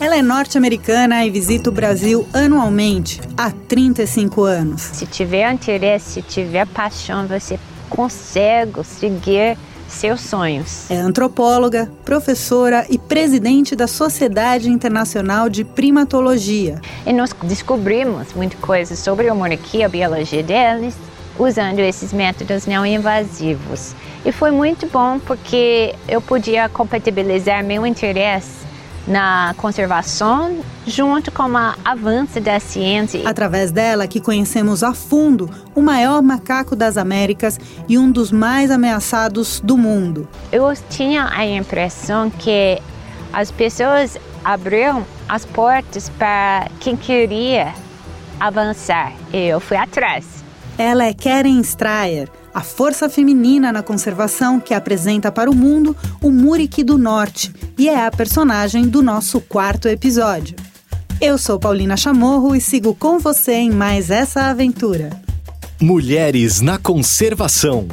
Ela é norte-americana e visita o Brasil anualmente há 35 anos. Se tiver interesse, se tiver paixão, você consegue seguir seus sonhos. É antropóloga, professora e presidente da Sociedade Internacional de Primatologia. E nós descobrimos muita coisa sobre o muriqui, a biologia deles, usando esses métodos não invasivos. E foi muito bom porque eu podia compatibilizar meu interesse na conservação junto com o avanço da ciência. Através dela que conhecemos a fundo o maior macaco das Américas e um dos mais ameaçados do mundo. Eu tinha a impressão que as pessoas abriram as portas para quem queria avançar eu fui atrás. Ela é Karen Strayer, a força feminina na conservação que apresenta para o mundo o Muriqui do Norte e é a personagem do nosso quarto episódio. Eu sou Paulina Chamorro e sigo com você em mais essa aventura. Mulheres na Conservação.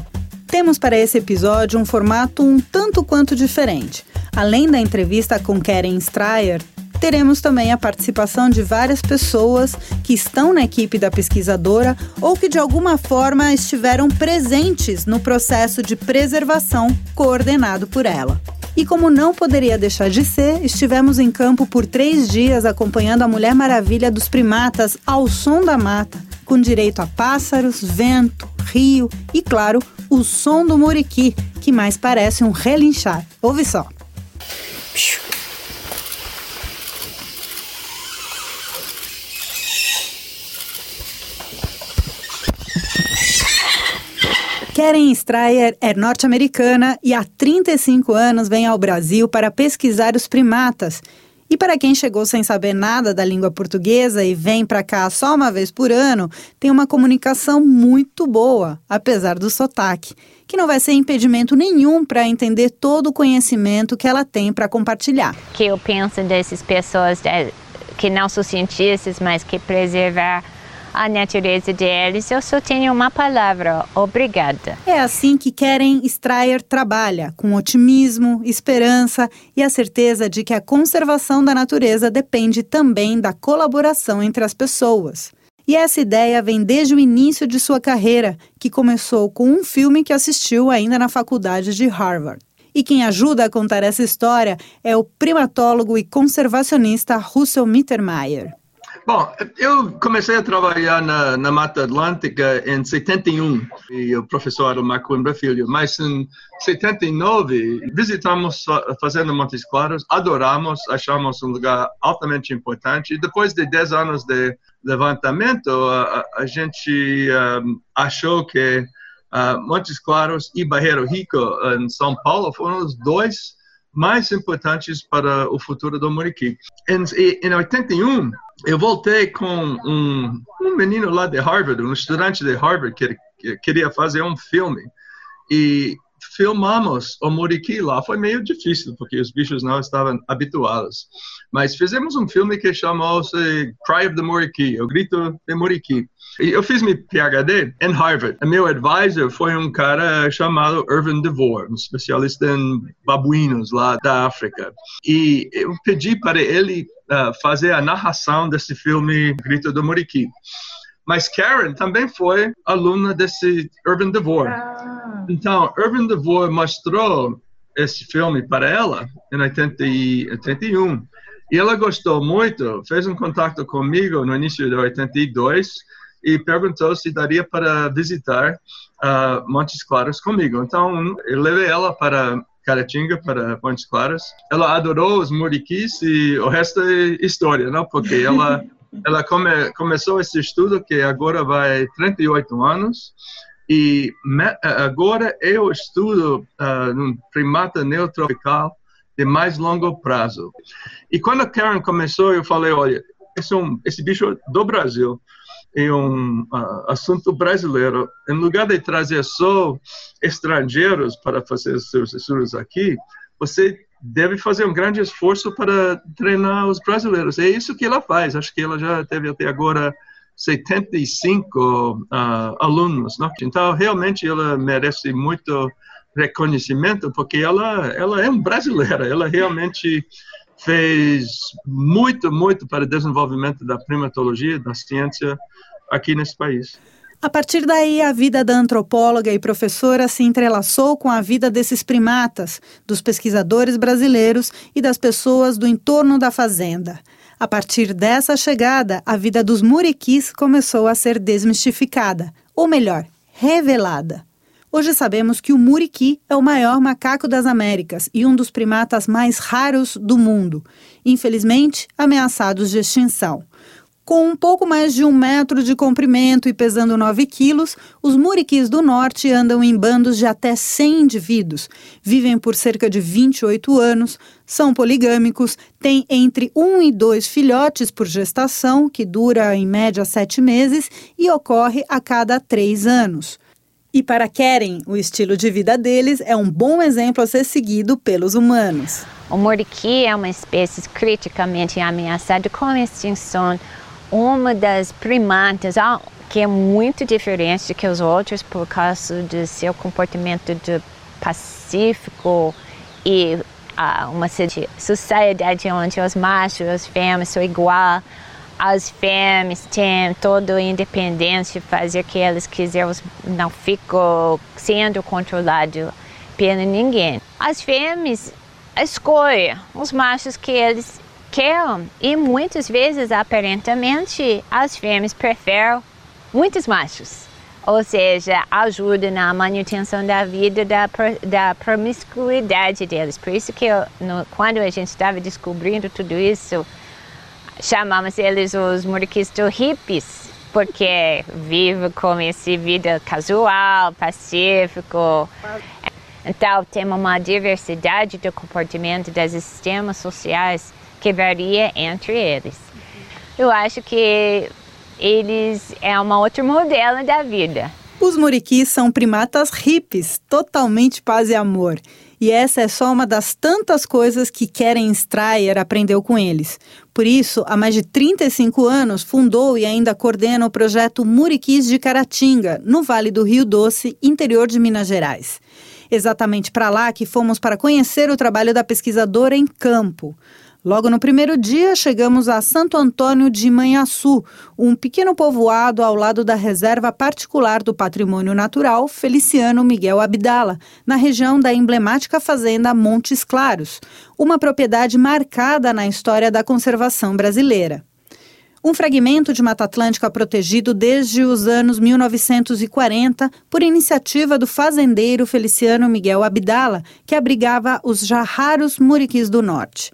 Temos para esse episódio um formato um tanto quanto diferente. Além da entrevista com Karen Strayer, teremos também a participação de várias pessoas que estão na equipe da pesquisadora ou que de alguma forma estiveram presentes no processo de preservação coordenado por ela. E como não poderia deixar de ser, estivemos em campo por três dias acompanhando a Mulher Maravilha dos primatas ao som da mata, com direito a pássaros, vento, rio e, claro, o som do muriqui, que mais parece um relinchar. Ouve só. Karen Strayer é norte-americana e há 35 anos vem ao Brasil para pesquisar os primatas. E para quem chegou sem saber nada da língua portuguesa e vem para cá só uma vez por ano, tem uma comunicação muito boa, apesar do sotaque, que não vai ser impedimento nenhum para entender todo o conhecimento que ela tem para compartilhar. Que eu penso dessas pessoas é, que não são cientistas, mas que preservar a natureza deles, eu só tenho uma palavra: obrigada. É assim que Karen Strayer trabalha, com otimismo, esperança e a certeza de que a conservação da natureza depende também da colaboração entre as pessoas. E essa ideia vem desde o início de sua carreira, que começou com um filme que assistiu ainda na faculdade de Harvard. E quem ajuda a contar essa história é o primatólogo e conservacionista Russell Mittermeier. Bom, eu comecei a trabalhar na, na Mata Atlântica em 71, e o professor Marco Coimbra Filho, mas em 79 visitamos Fazenda Montes Claros, adoramos, achamos um lugar altamente importante, e depois de 10 anos de levantamento, a, a gente um, achou que uh, Montes Claros e Barreiro Rico, em São Paulo, foram os dois mais importantes para o futuro do Muriqui. Em, em 81, eu voltei com um, um menino lá de Harvard, um estudante de Harvard que, que queria fazer um filme. E filmamos o Muriqui lá. Foi meio difícil, porque os bichos não estavam habituados. Mas fizemos um filme que chamou-se Cry of the Muriqui, O Grito de Muriqui. E eu fiz meu PhD em Harvard. O meu advisor foi um cara chamado Irvin DeVore, um especialista em babuínos lá da África. E eu pedi para ele uh, fazer a narração desse filme Grito do Muriqui. Mas Karen também foi aluna desse Irvin DeVore. Ah. Então, Irvin DeVore mostrou esse filme para ela em 80 81. E ela gostou muito, fez um contato comigo no início de 82 e perguntou se daria para visitar uh, Montes Claros comigo. Então, eu levei ela para Caratinga, para Montes Claros. Ela adorou os muriquis e o resto é história, não? Porque ela ela come, começou esse estudo que agora vai 38 anos e me, agora eu estudo uh, um primata neotropical de mais longo prazo. E quando a Karen começou, eu falei, olha, esse, é um, esse bicho do Brasil é um uh, assunto brasileiro. Em lugar de trazer só estrangeiros para fazer seus estudos aqui, você deve fazer um grande esforço para treinar os brasileiros. É isso que ela faz. Acho que ela já teve até agora 75 uh, ah, alunos. Né? Então, realmente, ela merece muito reconhecimento, porque ela, ela é uma brasileira. Ela realmente fez muito, muito para o desenvolvimento da primatologia, da ciência aqui nesse país. A partir daí, a vida da antropóloga e professora se entrelaçou com a vida desses primatas, dos pesquisadores brasileiros e das pessoas do entorno da fazenda. A partir dessa chegada, a vida dos muriquis começou a ser desmistificada, ou melhor, revelada. Hoje sabemos que o muriqui é o maior macaco das Américas e um dos primatas mais raros do mundo, infelizmente ameaçados de extinção. Com um pouco mais de um metro de comprimento e pesando 9 quilos, os muriquis do norte andam em bandos de até 100 indivíduos, vivem por cerca de 28 anos, são poligâmicos, têm entre 1 e 2 filhotes por gestação, que dura em média 7 meses e ocorre a cada 3 anos. E para Keren, o estilo de vida deles é um bom exemplo a ser seguido pelos humanos. O muriqui é uma espécie criticamente ameaçada com extinção uma das primatas que é muito diferente que os outros por causa do seu comportamento de pacífico e uh, uma sociedade onde os machos e as fêmeas são igual. As fêmeas têm toda a independência de fazer o que elas quiserem, não ficam sendo controlados por ninguém. As fêmeas escolhem os machos que eles e muitas vezes, aparentemente, as fêmeas preferem muitos machos. Ou seja, ajuda na manutenção da vida, da, da promiscuidade deles. Por isso que eu, no, quando a gente estava descobrindo tudo isso, chamamos eles os muriquistas hippies, porque vivem com essa vida casual, pacífico. Então, tem uma diversidade de comportamento dos sistemas sociais que varia entre eles. Eu acho que eles é uma outra modelo da vida. Os muriquis são primatas hippies, totalmente paz e amor. E essa é só uma das tantas coisas que Keren Strayer aprendeu com eles. Por isso, há mais de 35 anos, fundou e ainda coordena o projeto Muriquis de Caratinga, no Vale do Rio Doce, interior de Minas Gerais. Exatamente para lá que fomos para conhecer o trabalho da pesquisadora em campo. Logo no primeiro dia, chegamos a Santo Antônio de Manhaçu, um pequeno povoado ao lado da Reserva Particular do Patrimônio Natural Feliciano Miguel Abdala, na região da emblemática fazenda Montes Claros, uma propriedade marcada na história da conservação brasileira. Um fragmento de Mata Atlântica protegido desde os anos 1940 por iniciativa do fazendeiro Feliciano Miguel Abdala, que abrigava os já raros muriquis do norte.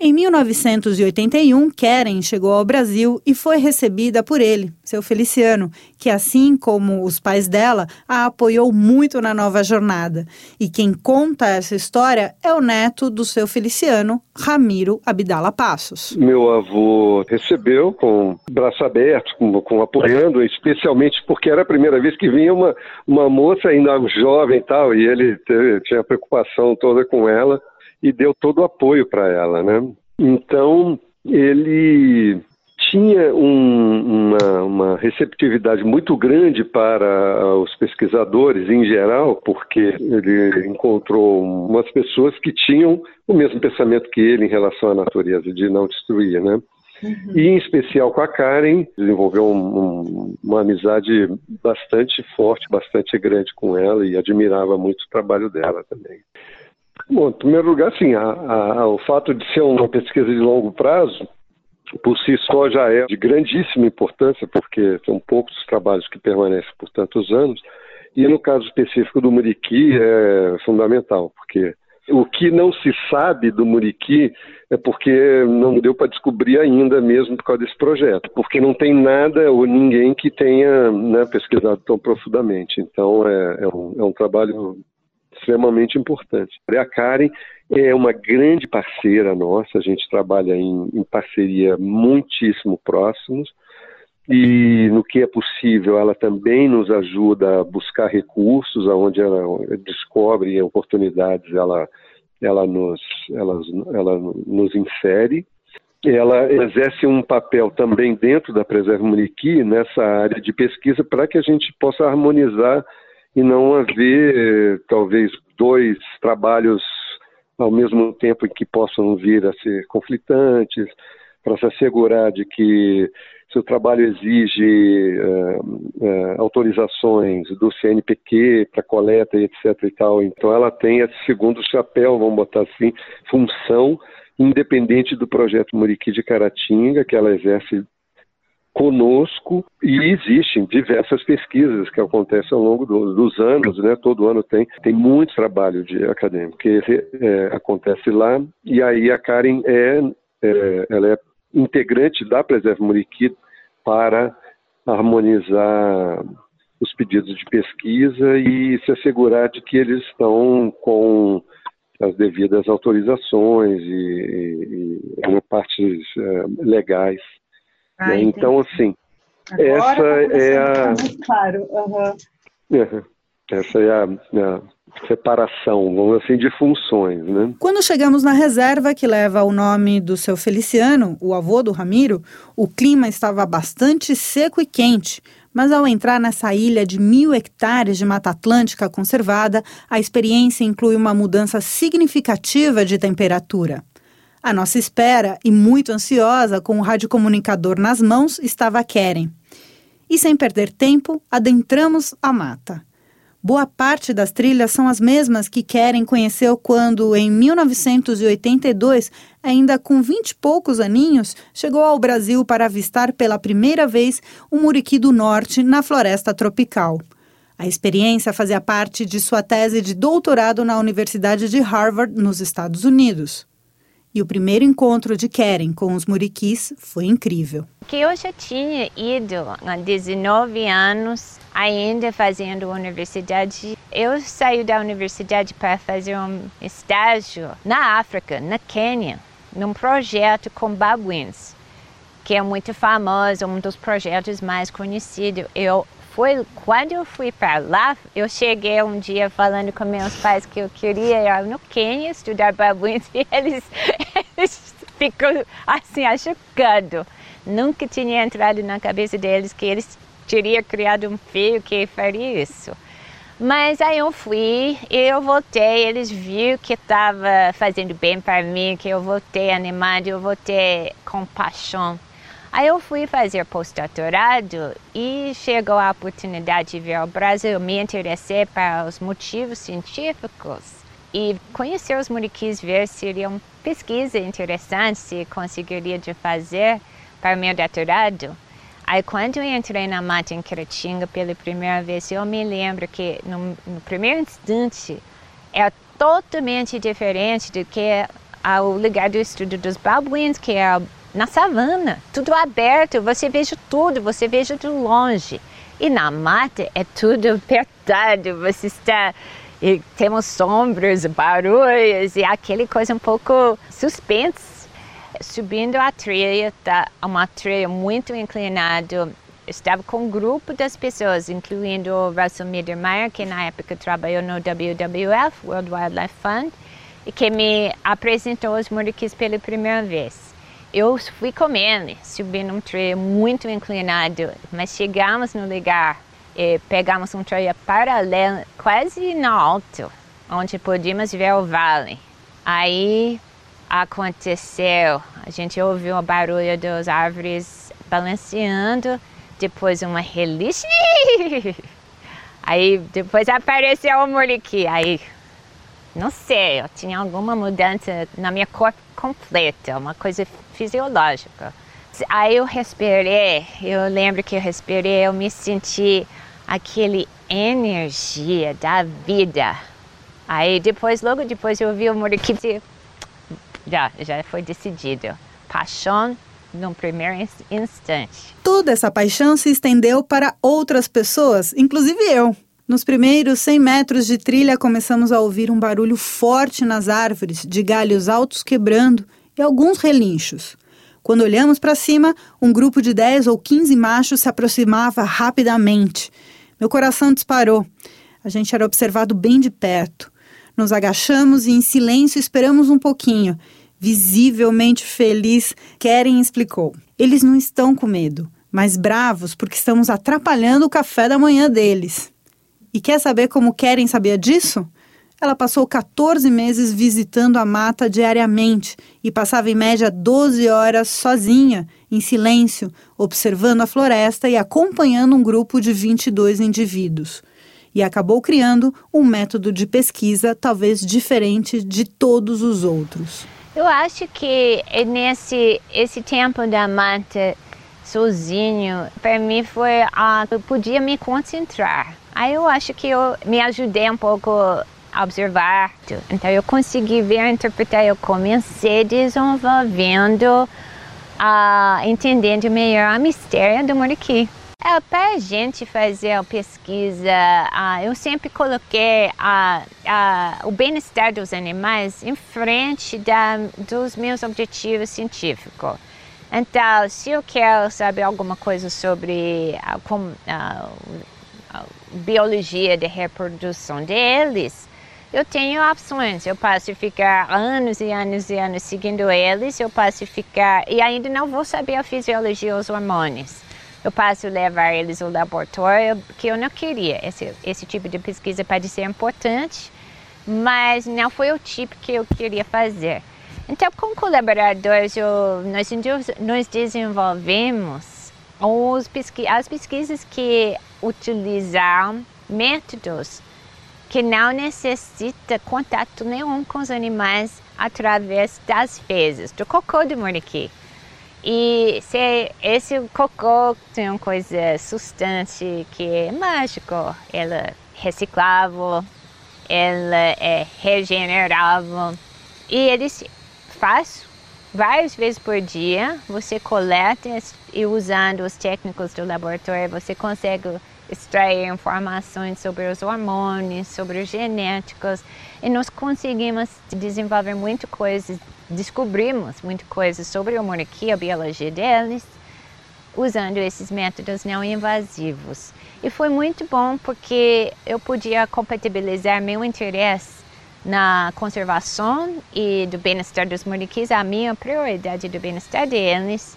Em 1981, Keren chegou ao Brasil e foi recebida por ele, seu Feliciano, que, assim como os pais dela, a apoiou muito na nova jornada. E quem conta essa história é o neto do seu Feliciano, Ramiro Abdala Passos. Meu avô recebeu com braço aberto, com, com apoiando, especialmente porque era a primeira vez que vinha uma, uma moça ainda jovem e tal, e ele teve, tinha preocupação toda com ela e deu todo o apoio para ela, né? Então ele tinha um, uma, uma, receptividade muito grande para os pesquisadores em geral, porque ele encontrou umas pessoas que tinham o mesmo pensamento que ele em relação à natureza, de não destruir, né? Uhum. E em especial com a Karen, desenvolveu um, um, uma amizade bastante forte, bastante grande com ela e admirava muito o trabalho dela também. Bom, em primeiro lugar, sim, a, a, o fato de ser uma pesquisa de longo prazo, por si só já é de grandíssima importância, porque são poucos os trabalhos que permanecem por tantos anos, e no caso específico do Muriqui é fundamental, porque o que não se sabe do Muriqui é porque não deu para descobrir ainda mesmo por causa desse projeto, porque não tem nada ou ninguém que tenha né, pesquisado tão profundamente. Então é, é, um, é um trabalho extremamente importante. A Karen é uma grande parceira nossa, a gente trabalha em, em parceria muitíssimo próximos e no que é possível ela também nos ajuda a buscar recursos, aonde ela descobre oportunidades, ela ela nos ela, ela nos insere. Ela exerce um papel também dentro da Preserva Muriqui nessa área de pesquisa para que a gente possa harmonizar e não haver talvez dois trabalhos ao mesmo tempo em que possam vir a ser conflitantes, para se assegurar de que se o trabalho exige uh, uh, autorizações do CNPq para coleta e etc e tal, então ela tem esse segundo chapéu, vamos botar assim, função independente do projeto Muriqui de Caratinga, que ela exerce conosco e existem diversas pesquisas que acontecem ao longo do, dos anos, né? Todo ano tem tem muito trabalho de acadêmico que é, acontece lá e aí a Karen é, é ela é integrante da Preserve Muriqui para harmonizar os pedidos de pesquisa e se assegurar de que eles estão com as devidas autorizações e, e, e partes uh, legais. Ah, né? Então, assim, Agora essa tá é a. Claro. Uhum. Essa é a, a, separação, vamos assim, de funções, né? Quando chegamos na reserva que leva o nome do seu Feliciano, o avô do Ramiro, o clima estava bastante seco e quente, mas ao entrar nessa ilha de mil hectares de Mata Atlântica conservada, a experiência inclui uma mudança significativa de temperatura. À nossa espera, e muito ansiosa, com o radiocomunicador nas mãos, estava Keren. E sem perder tempo, adentramos a mata. Boa parte das trilhas são as mesmas que Keren conheceu quando, em 1982, ainda com vinte e poucos aninhos, chegou ao Brasil para avistar pela primeira vez o Muriqui do Norte na floresta tropical. A experiência fazia parte de sua tese de doutorado na Universidade de Harvard, nos Estados Unidos. E o primeiro encontro de Keren com os muriquis foi incrível. Que eu já tinha ido há 19 anos, ainda fazendo universidade. Eu saí da universidade para fazer um estágio na África, na Quênia, num projeto com babuínos, que é muito famoso, um dos projetos mais conhecidos. Eu foi quando eu fui para lá, eu cheguei um dia falando com meus pais que eu queria ir no Quênia estudar babuínos e eles, eles ficam assim, achocando. Nunca tinha entrado na cabeça deles que eles teriam criado um filho que faria isso. Mas aí eu fui eu voltei, eles viram que estava fazendo bem para mim, que eu voltei animado, eu voltei com paixão Aí eu fui fazer pós-doutorado e chegou a oportunidade de vir ao Brasil. Me interessei para os motivos científicos e conhecer os muriquis, ver se seria uma pesquisa interessante, se conseguiria de fazer para meu doutorado. Aí quando eu entrei na mata em Caratinga pela primeira vez, eu me lembro que no, no primeiro instante é totalmente diferente do que o lugar do estudo dos babuínos, que é na savana, tudo aberto, você veja tudo, você veja de longe. E na mata é tudo apertado, você está e temos sombras, barulhos e aquele coisa um pouco suspense. Subindo a trilha, tá uma trilha muito inclinada. Estava com um grupo das pessoas, incluindo o Russell Mittermeier, que na época trabalhou no WWF, World Wildlife Fund, e que me apresentou os muriquis pela primeira vez eu fui comendo, subindo um trail muito inclinado, mas chegamos no lugar e pegamos um trail paralelo, quase no alto, onde podíamos ver o vale. Aí aconteceu, a gente ouviu o barulho das árvores balanceando, depois uma reliche. Aí depois apareceu o muriqui, aí não sei, eu tinha alguma mudança na minha cor completa, uma coisa fisiológica. Aí eu respirei, eu lembro que eu respirei, eu me senti aquele energia da vida. Aí depois, logo depois eu vi o Muriquiti, já, já foi decidido. Paixão no primeiro instante. Toda essa paixão se estendeu para outras pessoas, inclusive eu. Nos primeiros 100 metros de trilha, começamos a ouvir um barulho forte nas árvores, de galhos altos quebrando e alguns relinchos. Quando olhamos para cima, um grupo de 10 ou 15 machos se aproximava rapidamente. Meu coração disparou. A gente era observado bem de perto. Nos agachamos e, em silêncio, esperamos um pouquinho. Visivelmente feliz, Keren explicou. Eles não estão com medo, mas bravos porque estamos atrapalhando o café da manhã deles. E quer saber como querem saber disso? Ela passou 14 meses visitando a mata diariamente e passava em média 12 horas sozinha, em silêncio, observando a floresta e acompanhando um grupo de 22 indivíduos. E acabou criando um método de pesquisa talvez diferente de todos os outros. Eu acho que nesse esse tempo da mata sozinho, para mim foi ah, eu podia me concentrar. Aí eu acho que eu me ajudei um pouco a observar. Então eu consegui ver, interpretar. Eu comecei desenvolvendo, a entendendo melhor a mistério do Muriqui. É, para a gente fazer a pesquisa, uh, eu sempre coloquei uh, uh, o bem-estar dos animais em frente da, dos meus objetivos científicos. Então, se eu quero saber alguma coisa sobre a, a, a biologia de reprodução deles, eu tenho opções. Eu posso ficar anos e anos e anos seguindo eles, eu posso ficar. E ainda não vou saber a fisiologia os hormônios. Eu posso levar eles ao laboratório, que eu não queria. Esse, esse tipo de pesquisa pode ser importante, mas não foi o tipo que eu queria fazer. Então, com colaboradores, eu, nós, nós desenvolvemos os pesqui as pesquisas que utilizam métodos que não necessita contato nenhum com os animais através das fezes, do cocô do moriqui. E se esse cocô tem uma coisa substante que é mágico, ela é reciclável, ela é regenerável e eles faz várias vezes por dia. Você coleta e usando os técnicos do laboratório você consegue extrair informações sobre os hormônios, sobre os genéticos e nós conseguimos desenvolver muita coisa, descobrimos muita coisa sobre o monarquia, a biologia deles, usando esses métodos não invasivos. E foi muito bom porque eu podia compatibilizar meu interesse na conservação e do bem-estar dos muriquis, a minha prioridade do bem-estar deles,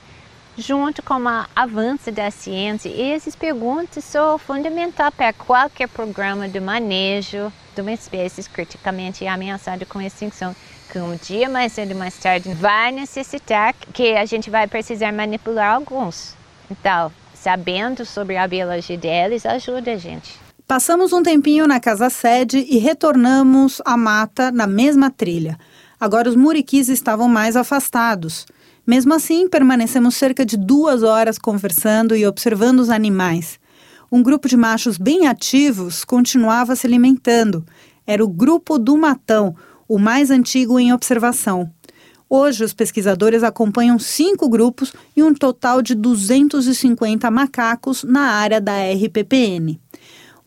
junto com o avanço da ciência. E essas perguntas são fundamentais para qualquer programa de manejo de uma espécie criticamente ameaçada com extinção, que um dia mais cedo ou mais tarde vai necessitar que a gente vai precisar manipular alguns. Então, sabendo sobre a biologia deles ajuda a gente. Passamos um tempinho na casa sede e retornamos à mata na mesma trilha. Agora os muriquis estavam mais afastados. Mesmo assim, permanecemos cerca de duas horas conversando e observando os animais. Um grupo de machos bem ativos continuava se alimentando. Era o grupo do Matão, o mais antigo em observação. Hoje, os pesquisadores acompanham cinco grupos e um total de 250 macacos na área da RPPN.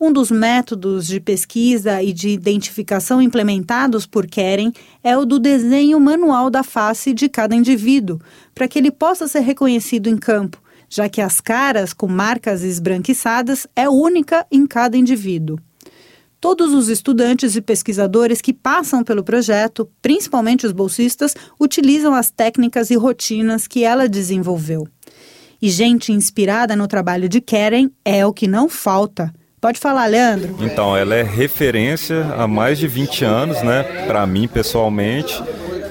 Um dos métodos de pesquisa e de identificação implementados por Keren é o do desenho manual da face de cada indivíduo, para que ele possa ser reconhecido em campo, já que as caras com marcas esbranquiçadas é única em cada indivíduo. Todos os estudantes e pesquisadores que passam pelo projeto, principalmente os bolsistas, utilizam as técnicas e rotinas que ela desenvolveu. E gente inspirada no trabalho de Keren é o que não falta. Pode falar, Leandro. Então, ela é referência há mais de 20 anos, né, para mim pessoalmente,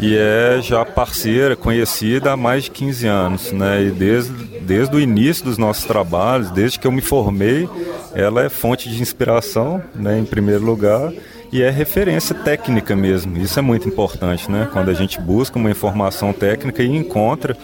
e é já parceira, conhecida há mais de 15 anos, né, e desde, desde o início dos nossos trabalhos, desde que eu me formei, ela é fonte de inspiração, né, em primeiro lugar, e é referência técnica mesmo. Isso é muito importante, né? Quando a gente busca uma informação técnica e encontra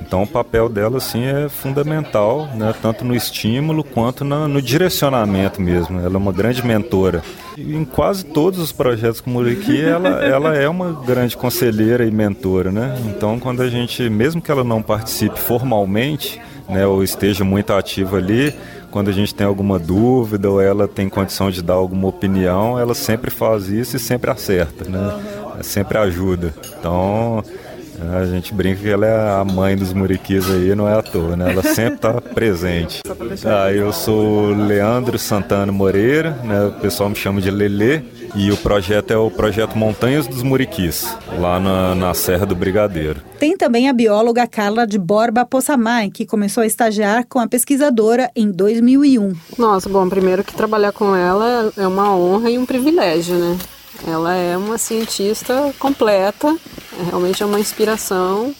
então o papel dela assim é fundamental, né, tanto no estímulo quanto na, no direcionamento mesmo. Ela é uma grande mentora. E em quase todos os projetos com Muriqui, ela, ela é uma grande conselheira e mentora, né? Então quando a gente, mesmo que ela não participe formalmente, né, ou esteja muito ativa ali, quando a gente tem alguma dúvida ou ela tem condição de dar alguma opinião, ela sempre faz isso e sempre acerta, né? Sempre ajuda. Então, a gente brinca que ela é a mãe dos muriquis aí, não é à toa, né? Ela sempre está presente. Ah, eu sou Leandro Santana Moreira, né? O pessoal me chama de Lelê. E o projeto é o projeto Montanhas dos Muriquis, lá na, na Serra do Brigadeiro. Tem também a bióloga Carla de Borba Possamay, que começou a estagiar com a pesquisadora em 2001. Nossa, bom, primeiro que trabalhar com ela é uma honra e um privilégio, né? Ela é uma cientista completa, é, realmente é uma inspiração.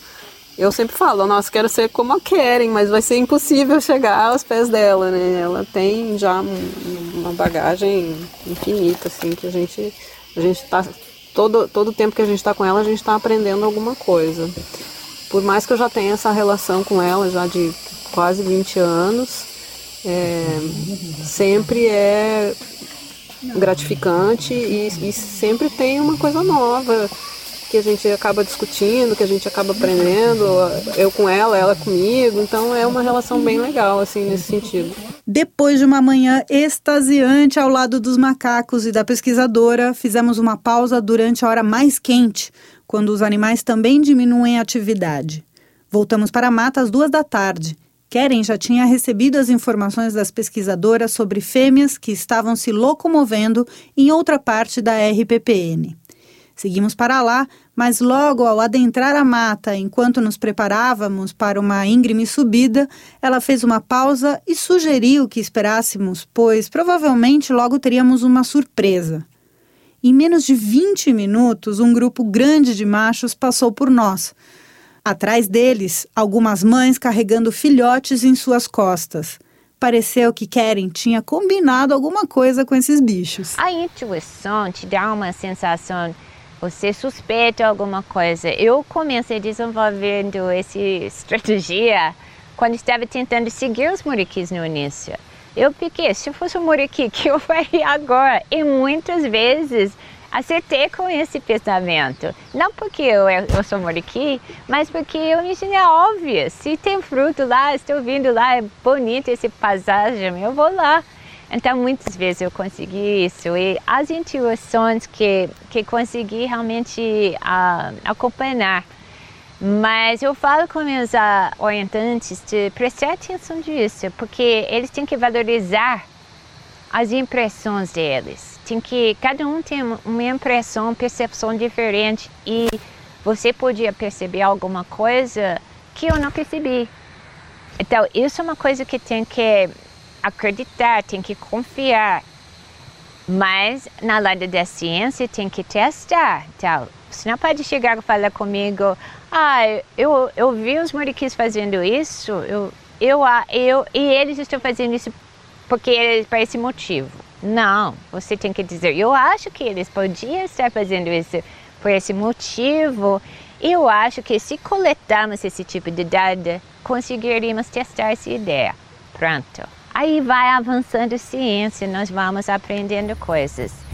Eu sempre falo, nossa, quero ser como a Karen, mas vai ser impossível chegar aos pés dela, né? Ela tem já uma bagagem infinita, assim, que a gente, a gente tá, todo, todo tempo que a gente está com ela, a gente está aprendendo alguma coisa. Por mais que eu já tenha essa relação com ela já de quase 20 anos, é, sempre é gratificante e, e sempre tem uma coisa nova que a gente acaba discutindo, que a gente acaba aprendendo, eu com ela, ela comigo, então é uma relação bem legal, assim, nesse sentido. Depois de uma manhã extasiante ao lado dos macacos e da pesquisadora, fizemos uma pausa durante a hora mais quente, quando os animais também diminuem a atividade. Voltamos para a mata às duas da tarde Keren já tinha recebido as informações das pesquisadoras sobre fêmeas que estavam se locomovendo em outra parte da RPPN. Seguimos para lá, mas logo ao adentrar a mata, enquanto nos preparávamos para uma íngreme subida, ela fez uma pausa e sugeriu que esperássemos, pois provavelmente logo teríamos uma surpresa. Em menos de 20 minutos, um grupo grande de machos passou por nós. Atrás deles, algumas mães carregando filhotes em suas costas. Pareceu que Karen tinha combinado alguma coisa com esses bichos. A intuição te dá uma sensação, você suspeita alguma coisa. Eu comecei desenvolvendo essa estratégia quando estava tentando seguir os muriquis no início. Eu fiquei, se fosse um muriqui, que eu faria agora? E muitas vezes acertei com esse pensamento. Não porque eu, eu sou moriqui, mas porque eu me é óbvio. Se tem fruto lá, estou vindo lá, é bonito esse paisagem, eu vou lá. Então, muitas vezes eu consegui isso e as intuições que, que consegui realmente uh, acompanhar. Mas eu falo com meus uh, orientantes de prestar atenção disso, porque eles têm que valorizar as impressões deles tem que cada um tem uma impressão, percepção diferente e você podia perceber alguma coisa que eu não percebi. Então, isso é uma coisa que tem que acreditar, tem que confiar. Mas na lado da ciência tem que testar. Então, você não pode chegar e falar comigo, ah, eu, eu vi os moriquis fazendo isso, eu, eu, eu, e eles estão fazendo isso porque para esse motivo. Não, você tem que dizer, eu acho que eles podiam estar fazendo isso por esse motivo. Eu acho que se coletarmos esse tipo de dado, conseguiríamos testar essa ideia. Pronto. Aí vai avançando a ciência, nós vamos aprendendo coisas.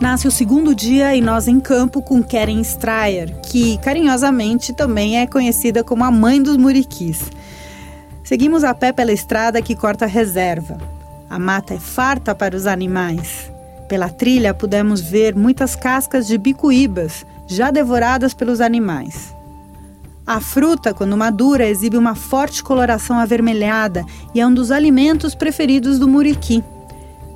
Nasce o segundo dia e nós em campo com Karen Strayer, que carinhosamente também é conhecida como a mãe dos muriquis. Seguimos a pé pela estrada que corta a reserva. A mata é farta para os animais. Pela trilha pudemos ver muitas cascas de bicuíbas, já devoradas pelos animais. A fruta, quando madura, exibe uma forte coloração avermelhada e é um dos alimentos preferidos do muriqui.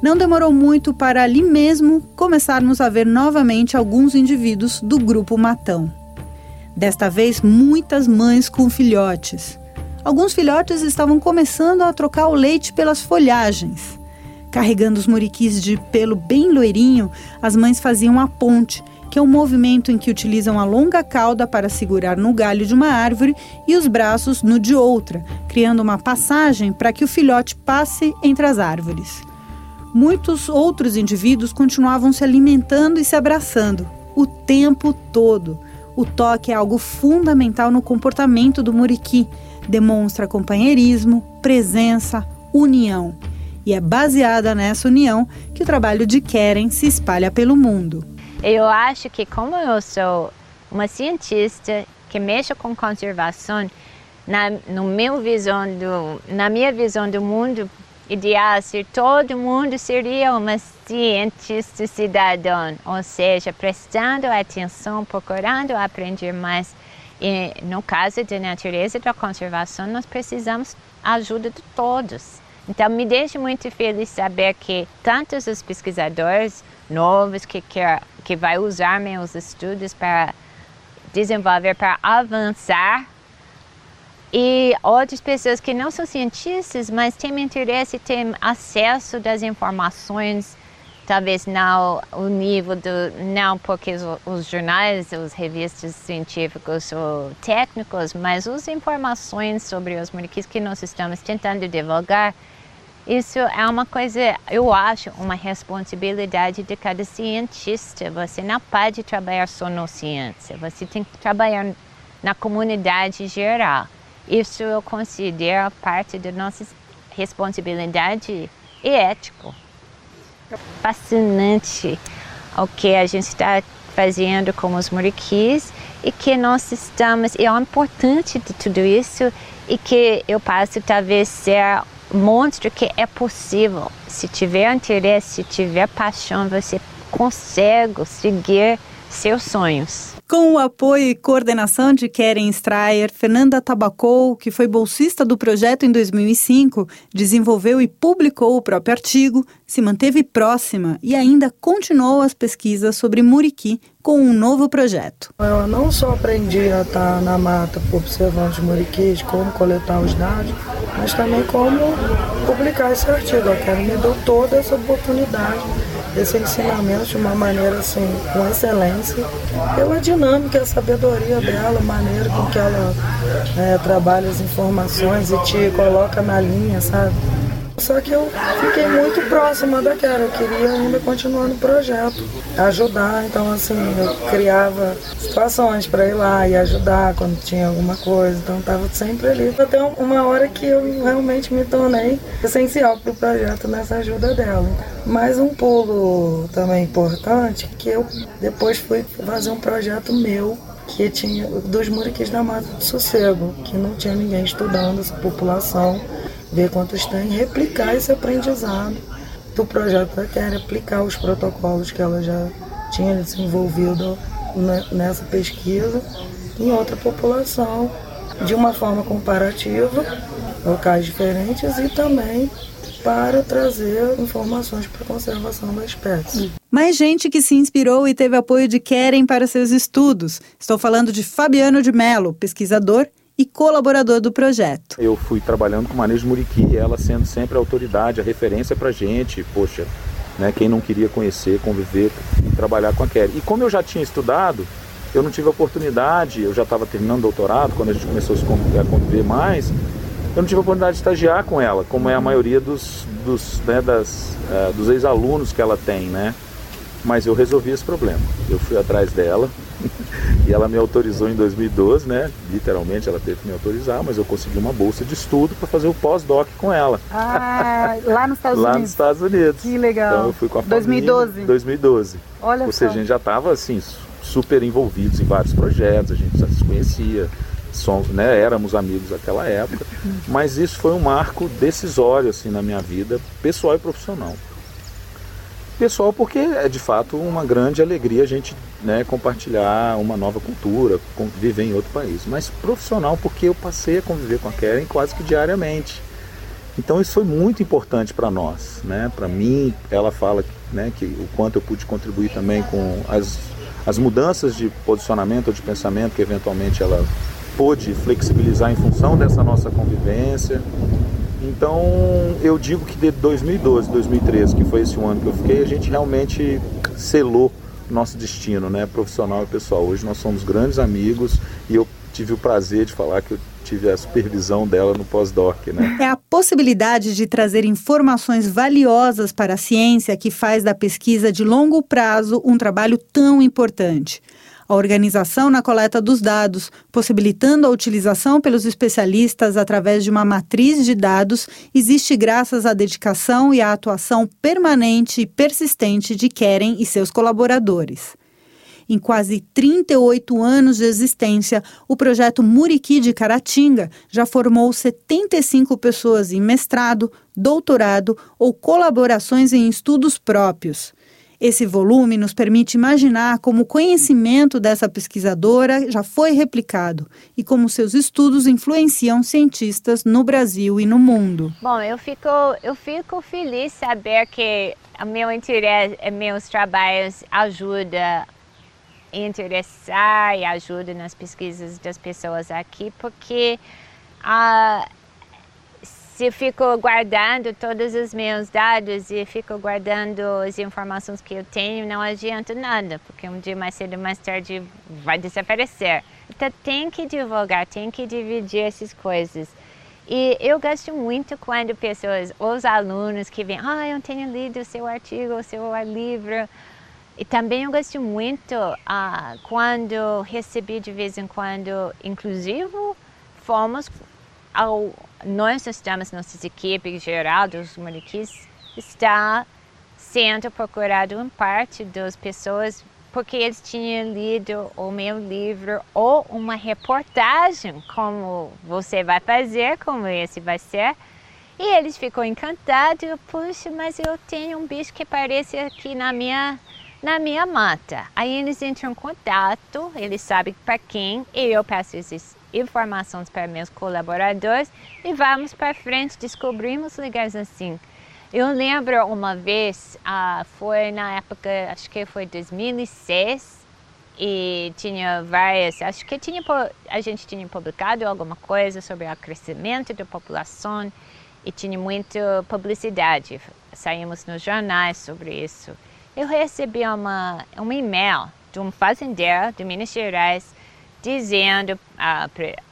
Não demorou muito para ali mesmo começarmos a ver novamente alguns indivíduos do grupo Matão. Desta vez, muitas mães com filhotes. Alguns filhotes estavam começando a trocar o leite pelas folhagens. Carregando os muriquis de pelo bem loirinho, as mães faziam a ponte, que é um movimento em que utilizam a longa cauda para segurar no galho de uma árvore e os braços no de outra, criando uma passagem para que o filhote passe entre as árvores. Muitos outros indivíduos continuavam se alimentando e se abraçando o tempo todo. O toque é algo fundamental no comportamento do muriqui. Demonstra companheirismo, presença, união. E é baseada nessa união que o trabalho de Keren se espalha pelo mundo. Eu acho que como eu sou uma cientista que mexe com conservação, na, no meu visão do, na minha visão do mundo, ideal se todo mundo seria uma cientista cidadão, ou seja, prestando atenção, procurando aprender mais. E no caso da natureza e da conservação, nós precisamos da ajuda de todos. Então, me deixa muito feliz saber que tantos os pesquisadores novos que quer, que vai usar meus estudos para desenvolver, para avançar e outras pessoas que não são cientistas, mas têm interesse, têm acesso das informações, talvez não o nível do, não porque os, os jornais, as revistas científicos ou técnicos, mas as informações sobre os muriquis que nós estamos tentando divulgar, isso é uma coisa, eu acho, uma responsabilidade de cada cientista. Você não pode trabalhar só na ciência, você tem que trabalhar na comunidade geral. Isso eu considero parte da nossa responsabilidade e ético. Fascinante o que a gente está fazendo com os muriquis e que nós estamos, e é importante de tudo isso e que eu posso talvez ser monstro que é possível. Se tiver interesse, se tiver paixão, você consegue seguir seus sonhos. Com o apoio e coordenação de Keren Strayer, Fernanda Tabacou, que foi bolsista do projeto em 2005, desenvolveu e publicou o próprio artigo, se manteve próxima e ainda continuou as pesquisas sobre Muriqui com um novo projeto. Eu não só aprendi a estar na mata observando os muriquis, como coletar os dados, mas também como publicar esse artigo. A Keren me deu toda essa oportunidade esse ensinamento de uma maneira assim, com excelência, pela dinâmica, a sabedoria dela, a maneira com que ela é, trabalha as informações e te coloca na linha, sabe? Só que eu fiquei muito próxima daquela, eu queria ainda continuar no projeto, ajudar. Então, assim, eu criava situações para ir lá e ajudar quando tinha alguma coisa. Então, estava sempre ali. Até uma hora que eu realmente me tornei essencial para o projeto nessa ajuda dela. Mais um pulo também importante, que eu depois fui fazer um projeto meu que tinha dos muriquis da Mata do Sossego, que não tinha ninguém estudando essa população ver quantos tem, replicar esse aprendizado do projeto da Terra, aplicar os protocolos que ela já tinha desenvolvido nessa pesquisa em outra população, de uma forma comparativa, locais diferentes e também para trazer informações para a conservação da espécie. Mais gente que se inspirou e teve apoio de Keren para seus estudos. Estou falando de Fabiano de Mello, pesquisador e colaborador do projeto. Eu fui trabalhando com o manejo muriqui, ela sendo sempre a autoridade, a referência para gente, poxa, né, quem não queria conhecer, conviver e trabalhar com a Kelly. E como eu já tinha estudado, eu não tive oportunidade, eu já estava terminando doutorado, quando a gente começou a conviver mais, eu não tive oportunidade de estagiar com ela, como é a maioria dos, dos, né, das, uh, dos ex-alunos que ela tem, né? Mas eu resolvi esse problema. Eu fui atrás dela, e ela me autorizou em 2012, né? Literalmente ela teve que me autorizar, mas eu consegui uma bolsa de estudo para fazer o pós-doc com ela. Ah, lá nos Estados lá Unidos. Lá nos Estados Unidos. Que legal. Então eu fui com a 2012. família. 2012. Olha Ou só. seja, a gente já estava assim super envolvidos em vários projetos, a gente já se conhecia, somos, né, éramos amigos naquela época, mas isso foi um marco decisório assim na minha vida pessoal e profissional. Pessoal, porque é de fato uma grande alegria a gente né, compartilhar uma nova cultura, viver em outro país. Mas profissional, porque eu passei a conviver com a Karen quase que diariamente. Então isso foi muito importante para nós, né? Para mim, ela fala né, que o quanto eu pude contribuir também com as, as mudanças de posicionamento ou de pensamento que eventualmente ela pôde flexibilizar em função dessa nossa convivência. Então eu digo que de 2012, 2013, que foi esse ano que eu fiquei, a gente realmente selou nosso destino, né, profissional e pessoal. Hoje nós somos grandes amigos e eu tive o prazer de falar que eu tive a supervisão dela no pós-doc, né? É a possibilidade de trazer informações valiosas para a ciência que faz da pesquisa de longo prazo um trabalho tão importante a organização na coleta dos dados, possibilitando a utilização pelos especialistas através de uma matriz de dados, existe graças à dedicação e à atuação permanente e persistente de Keren e seus colaboradores. Em quase 38 anos de existência, o projeto Muriqui de Caratinga já formou 75 pessoas em mestrado, doutorado ou colaborações em estudos próprios. Esse volume nos permite imaginar como o conhecimento dessa pesquisadora já foi replicado e como seus estudos influenciam cientistas no Brasil e no mundo. Bom, eu fico, eu fico feliz saber que meu interesse, meus trabalhos ajudam a interessar e ajudam nas pesquisas das pessoas aqui, porque Ah, se fico guardando todos os meus dados e fico guardando as informações que eu tenho, não adianta nada, porque um dia mais cedo ou mais tarde vai desaparecer. Então tem que divulgar, tem que dividir essas coisas. E eu gosto muito quando pessoas, os alunos que vêm, ah, eu tenho lido o seu artigo, o seu livro. E também eu gosto muito ah, quando recebi de vez em quando, inclusive, fomos ao, nós estamos, nossas equipes geral dos mariquis, está sendo procurado em parte das pessoas porque eles tinham lido o meu livro ou uma reportagem, como você vai fazer, como esse vai ser. E eles ficou encantados, puxa, mas eu tenho um bicho que aparece aqui na minha, na minha mata. Aí eles entram em contato, eles sabem para quem, e eu peço essas informações para meus colaboradores e vamos para frente, descobrimos lugares assim. Eu lembro uma vez, uh, foi na época, acho que foi 2006, e tinha várias, acho que tinha, a gente tinha publicado alguma coisa sobre o crescimento da população e tinha muita publicidade. Saímos nos jornais sobre isso. Eu recebi uma, um e-mail de um fazendeiro de Minas Gerais dizendo, ah,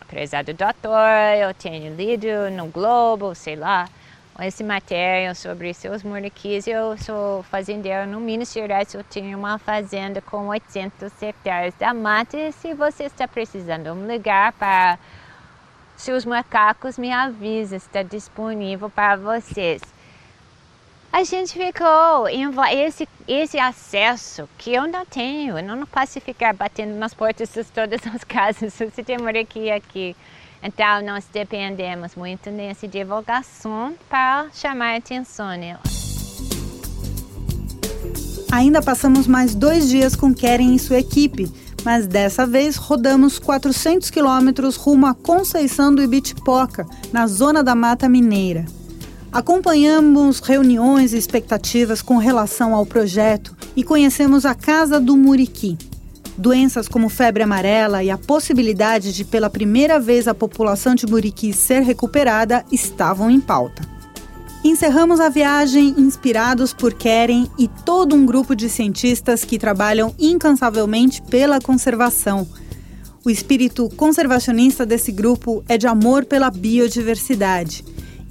prezado doutor, eu tenho lido no Globo, sei lá, esse matéria sobre seus moleques. Eu sou fazendeiro no Minas Gerais, eu tenho uma fazenda com 800 hectares da mata. Se você está precisando de um lugar para seus macacos, me avisa, está disponível para vocês. A gente ficou esse esse acesso que eu não tenho, eu não posso ficar batendo nas portas de todas as casas. Você tem moleque aqui então, nós dependemos muito dessa divulgação para chamar a atenção. Ainda passamos mais dois dias com Keren e sua equipe, mas dessa vez rodamos 400 quilômetros rumo a Conceição do Ibitipoca, na zona da Mata Mineira. Acompanhamos reuniões e expectativas com relação ao projeto e conhecemos a Casa do Muriqui. Doenças como febre amarela e a possibilidade de, pela primeira vez, a população de Muriqui ser recuperada estavam em pauta. Encerramos a viagem inspirados por Keren e todo um grupo de cientistas que trabalham incansavelmente pela conservação. O espírito conservacionista desse grupo é de amor pela biodiversidade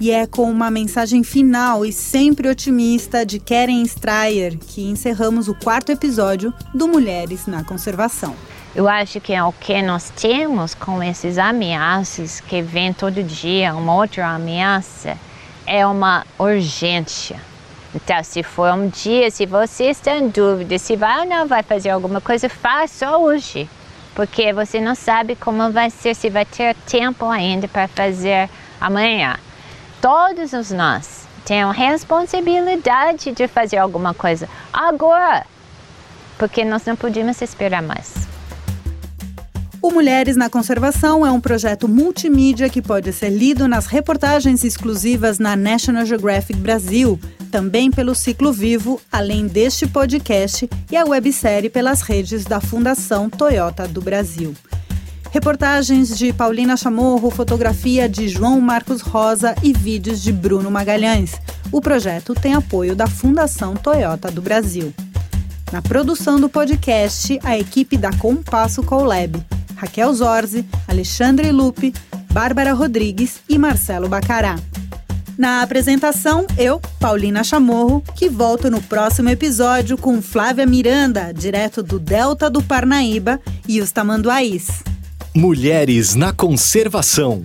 e é com uma mensagem final e sempre otimista de Karen Strayer que encerramos o quarto episódio do Mulheres na Conservação. Eu acho que é o que nós temos com esses ameaças que vem todo dia, uma outra ameaça, é uma urgência. Então, se for um dia, se você está em dúvida se vai ou não vai fazer alguma coisa, faça hoje. Porque você não sabe como vai ser, se vai ter tempo ainda para fazer amanhã todos os nós temos responsabilidade de fazer alguma coisa agora, porque nós não podemos esperar mais. O Mulheres na Conservação é um projeto multimídia que pode ser lido nas reportagens exclusivas na National Geographic Brasil, também pelo Ciclo Vivo, além deste podcast e a websérie pelas redes da Fundação Toyota do Brasil. Reportagens de Paulina Chamorro, fotografia de João Marcos Rosa e vídeos de Bruno Magalhães. O projeto tem apoio da Fundação Toyota do Brasil. Na produção do podcast, a equipe da Compasso Colab. Raquel Zorzi, Alexandre Lupe, Bárbara Rodrigues e Marcelo Bacará. Na apresentação, eu, Paulina Chamorro, que volto no próximo episódio com Flávia Miranda, direto do Delta do Parnaíba, e os Tamanduaís. Mulheres na Conservação.